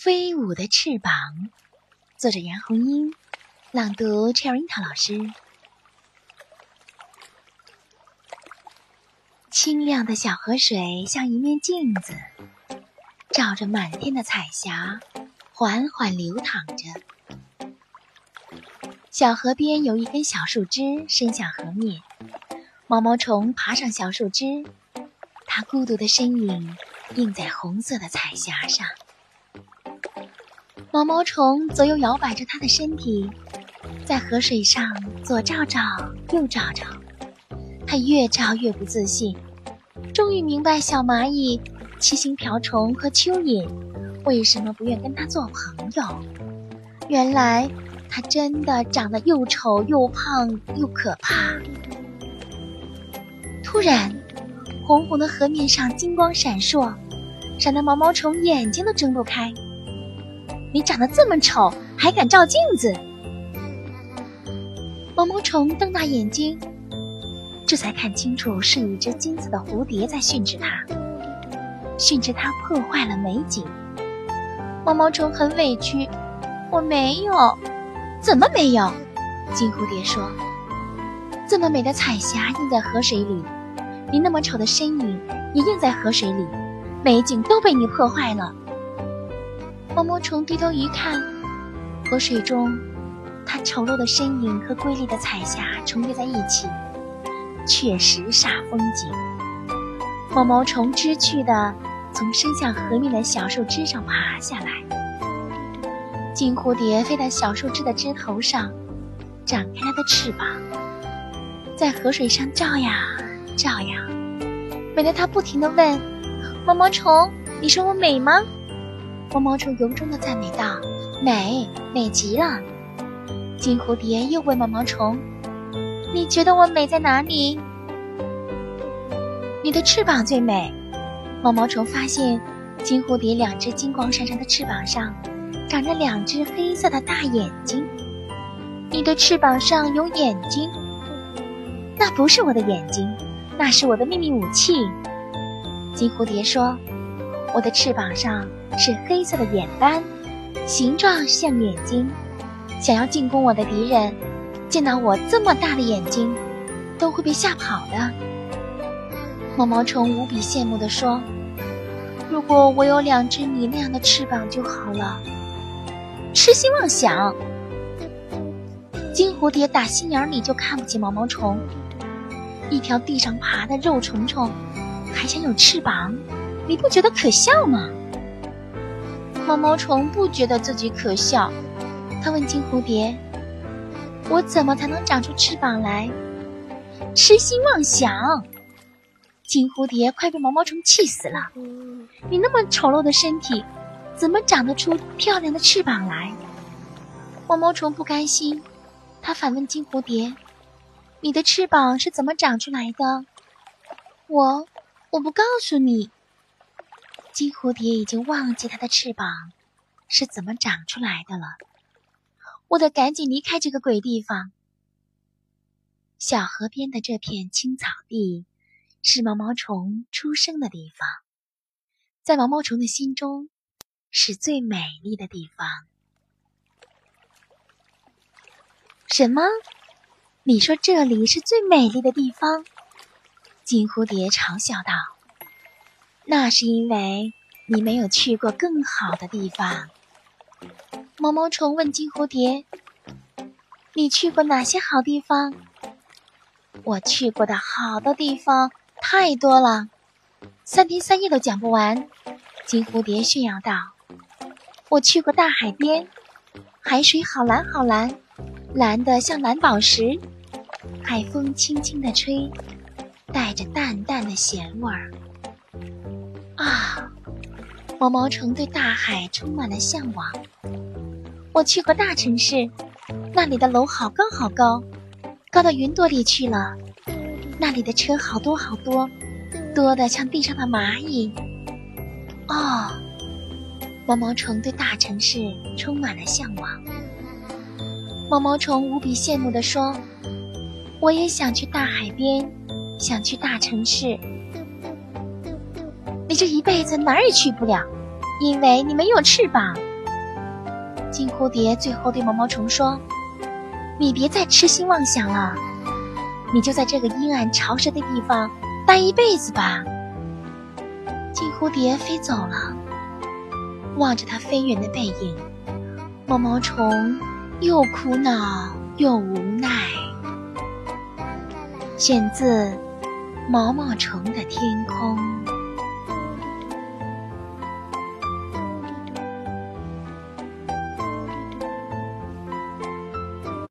飞舞的翅膀，作者杨红樱，朗读 Cherry 老师。清亮的小河水像一面镜子，照着满天的彩霞，缓缓流淌着。小河边有一根小树枝伸向河面，毛毛虫爬上小树枝，它孤独的身影映在红色的彩霞上。毛毛虫左右摇摆着它的身体，在河水上左照照，右照照。它越照越不自信，终于明白小蚂蚁、七星瓢虫和蚯蚓为什么不愿跟它做朋友。原来，它真的长得又丑又胖又可怕。突然，红红的河面上金光闪烁，闪得毛毛虫眼睛都睁不开。你长得这么丑，还敢照镜子？毛毛虫瞪大眼睛，这才看清楚是一只金色的蝴蝶在训斥它，训斥它破坏了美景。毛毛虫很委屈：“我没有，怎么没有？”金蝴蝶说：“这么美的彩霞映在河水里，你那么丑的身影也映在河水里，美景都被你破坏了。”毛毛虫低头一看，河水中，它丑陋的身影和瑰丽的彩霞重叠在一起，确实煞风景。毛毛虫知趣地从伸向河面的小树枝上爬下来。金蝴蝶飞到小树枝的枝头上，展开它的翅膀，在河水上照呀照呀，美得它不停地问：“毛毛虫，你说我美吗？”毛毛虫由衷的赞美道：“美，美极了。”金蝴蝶又问毛毛虫：“你觉得我美在哪里？”“你的翅膀最美。”毛毛虫发现，金蝴蝶两只金光闪闪的翅膀上，长着两只黑色的大眼睛。“你的翅膀上有眼睛？”“那不是我的眼睛，那是我的秘密武器。”金蝴蝶说：“我的翅膀上。”是黑色的眼斑，形状像眼睛。想要进攻我的敌人，见到我这么大的眼睛，都会被吓跑的。毛毛虫无比羡慕地说：“如果我有两只你那样的翅膀就好了。”痴心妄想！金蝴蝶打心眼里就看不起毛毛虫，一条地上爬的肉虫虫，还想有翅膀，你不觉得可笑吗？毛毛虫不觉得自己可笑，他问金蝴蝶：“我怎么才能长出翅膀来？”痴心妄想！金蝴蝶快被毛毛虫气死了。你那么丑陋的身体，怎么长得出漂亮的翅膀来？毛毛虫不甘心，他反问金蝴蝶：“你的翅膀是怎么长出来的？”我，我不告诉你。金蝴蝶已经忘记它的翅膀是怎么长出来的了。我得赶紧离开这个鬼地方。小河边的这片青草地是毛毛虫出生的地方，在毛毛虫的心中是最美丽的地方。什么？你说这里是最美丽的地方？金蝴蝶嘲笑道。那是因为你没有去过更好的地方。毛毛虫问金蝴蝶：“你去过哪些好地方？”我去过的好的地方太多了，三天三夜都讲不完。金蝴蝶炫耀道：“我去过大海边，海水好蓝好蓝，蓝得像蓝宝石。海风轻轻地吹，带着淡淡的咸味儿。”毛毛虫对大海充满了向往。我去过大城市，那里的楼好高好高，高到云朵里去了。那里的车好多好多，多的像地上的蚂蚁。哦，毛毛虫对大城市充满了向往。毛毛虫无比羡慕地说：“我也想去大海边，想去大城市。”你这一辈子哪儿也去不了，因为你没有翅膀。金蝴蝶最后对毛毛虫说：“你别再痴心妄想了，你就在这个阴暗潮湿的地方待一辈子吧。”金蝴蝶飞走了，望着它飞远的背影，毛毛虫又苦恼又无奈。选自《毛毛虫的天空》。